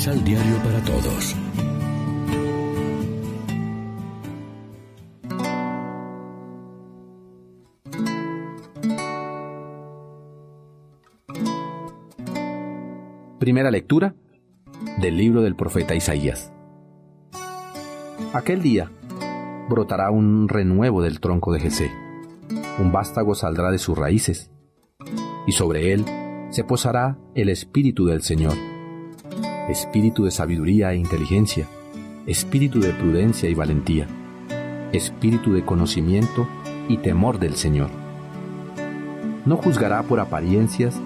Misal Diario para Todos. Primera lectura del libro del profeta Isaías. Aquel día brotará un renuevo del tronco de Jesé, un vástago saldrá de sus raíces, y sobre él se posará el espíritu del Señor, espíritu de sabiduría e inteligencia, espíritu de prudencia y valentía, espíritu de conocimiento y temor del Señor. No juzgará por apariencias,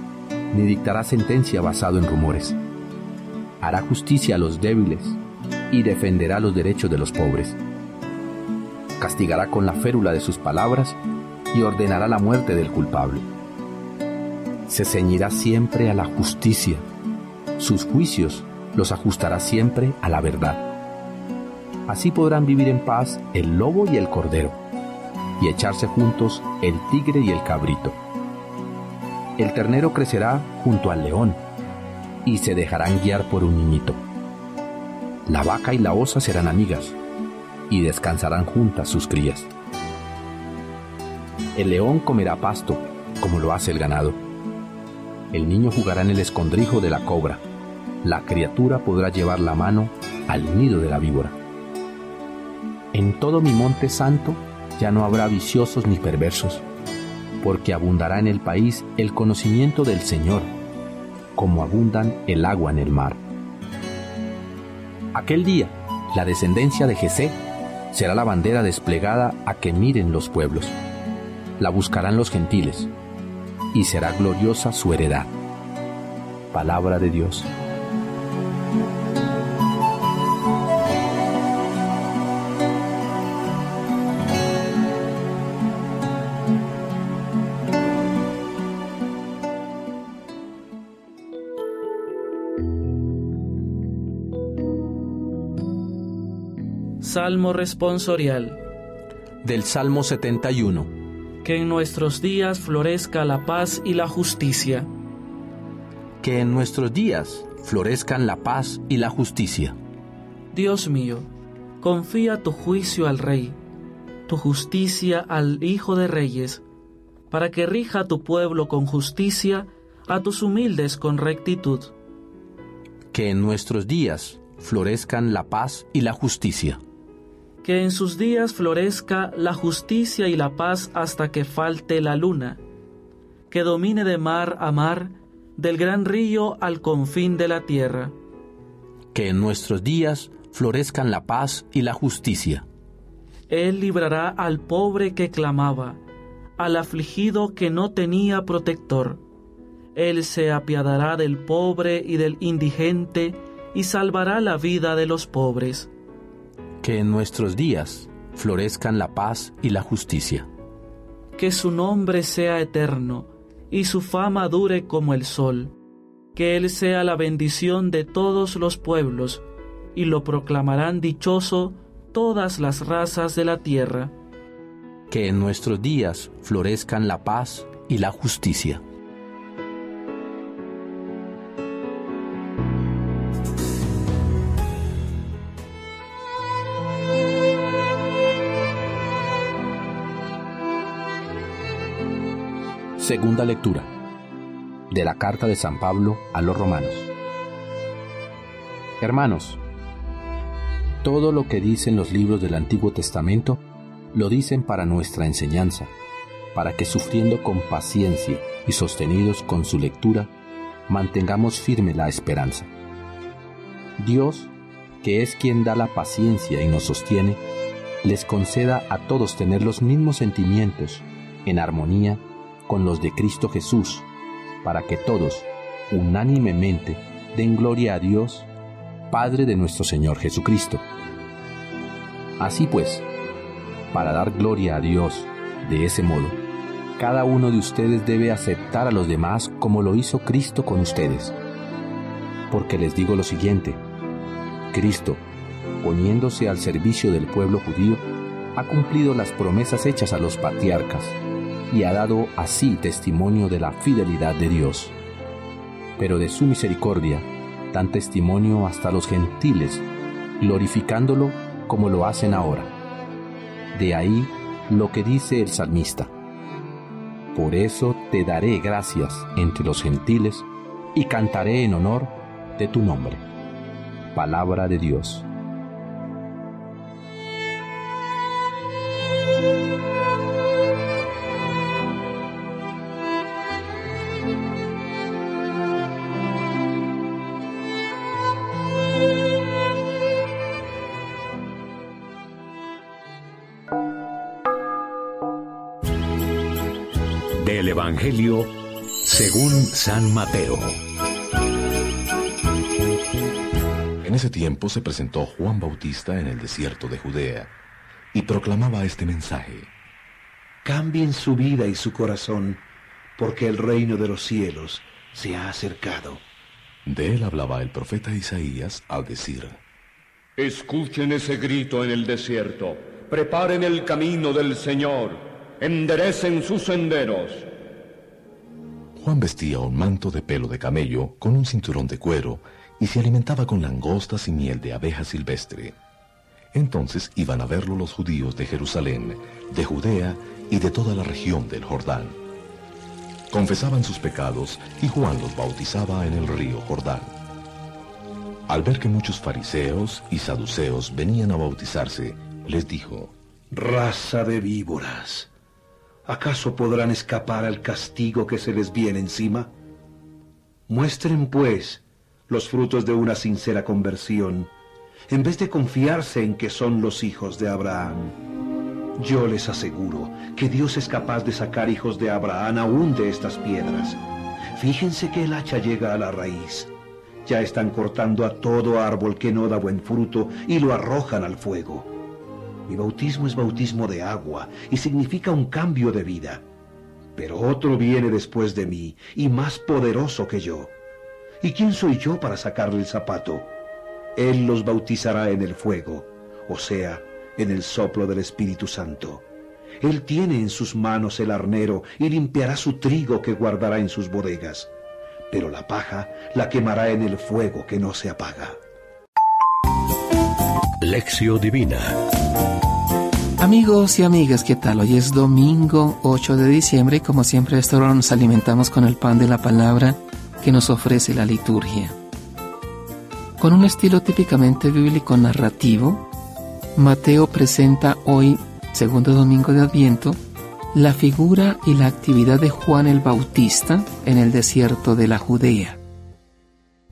ni dictará sentencia basado en rumores. Hará justicia a los débiles y defenderá los derechos de los pobres. Castigará con la férula de sus palabras y ordenará la muerte del culpable. Se ceñirá siempre a la justicia. Sus juicios los ajustará siempre a la verdad. Así podrán vivir en paz el lobo y el cordero, y echarse juntos el tigre y el cabrito. El ternero crecerá junto al león, y se dejarán guiar por un niñito. La vaca y la osa serán amigas, y descansarán juntas sus crías. El león comerá pasto, como lo hace el ganado. El niño jugará en el escondrijo de la cobra la criatura podrá llevar la mano al nido de la víbora. En todo mi monte santo ya no habrá viciosos ni perversos, porque abundará en el país el conocimiento del Señor, como abundan el agua en el mar. Aquel día, la descendencia de Jesé será la bandera desplegada a que miren los pueblos. La buscarán los gentiles, y será gloriosa su heredad. Palabra de Dios. Salmo responsorial. Del Salmo 71. Que en nuestros días florezca la paz y la justicia. Que en nuestros días florezcan la paz y la justicia. Dios mío, confía tu juicio al Rey, tu justicia al Hijo de Reyes, para que rija a tu pueblo con justicia, a tus humildes con rectitud. Que en nuestros días florezcan la paz y la justicia que en sus días florezca la justicia y la paz hasta que falte la luna, que domine de mar a mar, del gran río al confín de la tierra. Que en nuestros días florezcan la paz y la justicia. Él librará al pobre que clamaba, al afligido que no tenía protector. Él se apiadará del pobre y del indigente y salvará la vida de los pobres que en nuestros días florezcan la paz y la justicia. Que su nombre sea eterno y su fama dure como el sol. Que Él sea la bendición de todos los pueblos y lo proclamarán dichoso todas las razas de la tierra. Que en nuestros días florezcan la paz y la justicia. Segunda lectura de la carta de San Pablo a los romanos. Hermanos, todo lo que dicen los libros del Antiguo Testamento lo dicen para nuestra enseñanza, para que sufriendo con paciencia y sostenidos con su lectura, mantengamos firme la esperanza. Dios, que es quien da la paciencia y nos sostiene, les conceda a todos tener los mismos sentimientos, en armonía con los de Cristo Jesús, para que todos, unánimemente, den gloria a Dios, Padre de nuestro Señor Jesucristo. Así pues, para dar gloria a Dios de ese modo, cada uno de ustedes debe aceptar a los demás como lo hizo Cristo con ustedes. Porque les digo lo siguiente, Cristo, poniéndose al servicio del pueblo judío, ha cumplido las promesas hechas a los patriarcas y ha dado así testimonio de la fidelidad de Dios. Pero de su misericordia dan testimonio hasta los gentiles, glorificándolo como lo hacen ahora. De ahí lo que dice el salmista. Por eso te daré gracias entre los gentiles y cantaré en honor de tu nombre. Palabra de Dios. Del Evangelio según San Mateo. En ese tiempo se presentó Juan Bautista en el desierto de Judea y proclamaba este mensaje. Cambien su vida y su corazón, porque el reino de los cielos se ha acercado. De él hablaba el profeta Isaías al decir, Escuchen ese grito en el desierto, preparen el camino del Señor enderecen sus senderos. Juan vestía un manto de pelo de camello con un cinturón de cuero y se alimentaba con langostas y miel de abeja silvestre. Entonces iban a verlo los judíos de Jerusalén, de Judea y de toda la región del Jordán. Confesaban sus pecados y Juan los bautizaba en el río Jordán. Al ver que muchos fariseos y saduceos venían a bautizarse, les dijo, Raza de víboras. ¿Acaso podrán escapar al castigo que se les viene encima? Muestren, pues, los frutos de una sincera conversión, en vez de confiarse en que son los hijos de Abraham. Yo les aseguro que Dios es capaz de sacar hijos de Abraham aún de estas piedras. Fíjense que el hacha llega a la raíz. Ya están cortando a todo árbol que no da buen fruto y lo arrojan al fuego. Mi bautismo es bautismo de agua y significa un cambio de vida. Pero otro viene después de mí y más poderoso que yo. ¿Y quién soy yo para sacarle el zapato? Él los bautizará en el fuego, o sea, en el soplo del Espíritu Santo. Él tiene en sus manos el arnero y limpiará su trigo que guardará en sus bodegas, pero la paja la quemará en el fuego que no se apaga. Lección Divina Amigos y amigas, ¿qué tal? Hoy es domingo 8 de diciembre y como siempre a esta hora nos alimentamos con el pan de la palabra que nos ofrece la liturgia. Con un estilo típicamente bíblico narrativo, Mateo presenta hoy, segundo domingo de Adviento, la figura y la actividad de Juan el Bautista en el desierto de la Judea.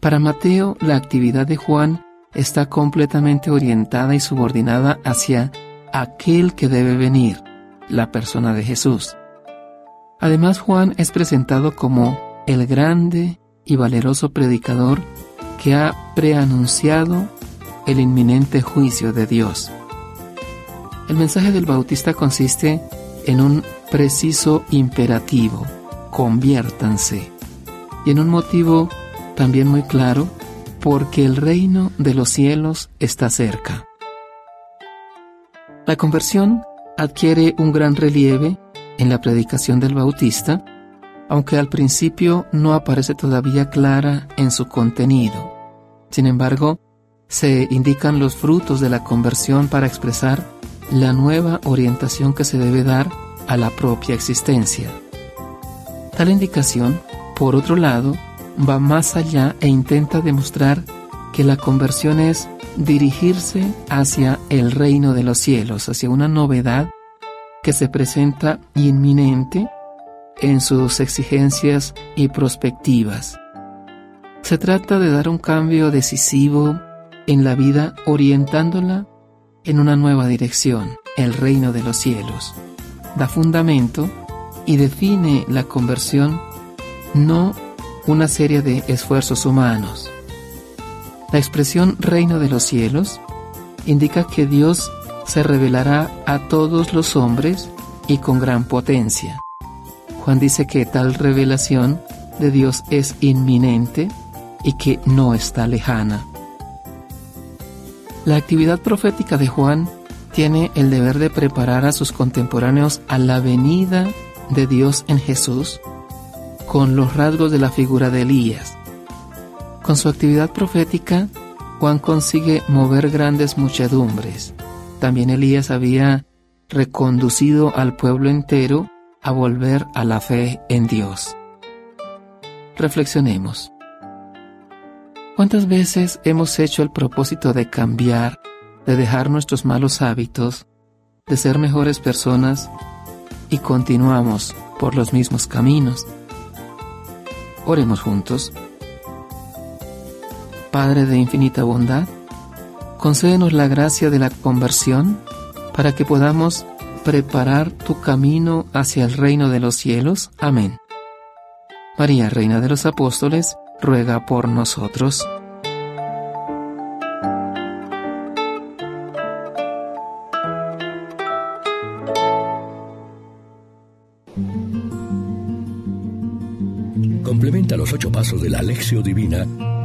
Para Mateo, la actividad de Juan está completamente orientada y subordinada hacia aquel que debe venir, la persona de Jesús. Además, Juan es presentado como el grande y valeroso predicador que ha preanunciado el inminente juicio de Dios. El mensaje del Bautista consiste en un preciso imperativo, conviértanse, y en un motivo también muy claro, porque el reino de los cielos está cerca. La conversión adquiere un gran relieve en la predicación del Bautista, aunque al principio no aparece todavía clara en su contenido. Sin embargo, se indican los frutos de la conversión para expresar la nueva orientación que se debe dar a la propia existencia. Tal indicación, por otro lado, va más allá e intenta demostrar que la conversión es dirigirse hacia el reino de los cielos, hacia una novedad que se presenta inminente en sus exigencias y perspectivas. Se trata de dar un cambio decisivo en la vida orientándola en una nueva dirección, el reino de los cielos. Da fundamento y define la conversión no una serie de esfuerzos humanos, la expresión reino de los cielos indica que Dios se revelará a todos los hombres y con gran potencia. Juan dice que tal revelación de Dios es inminente y que no está lejana. La actividad profética de Juan tiene el deber de preparar a sus contemporáneos a la venida de Dios en Jesús con los rasgos de la figura de Elías. Con su actividad profética, Juan consigue mover grandes muchedumbres. También Elías había reconducido al pueblo entero a volver a la fe en Dios. Reflexionemos. ¿Cuántas veces hemos hecho el propósito de cambiar, de dejar nuestros malos hábitos, de ser mejores personas y continuamos por los mismos caminos? Oremos juntos. Padre de infinita bondad, concédenos la gracia de la conversión para que podamos preparar tu camino hacia el reino de los cielos. Amén. María, Reina de los Apóstoles, ruega por nosotros. Complementa los ocho pasos de la Alexio Divina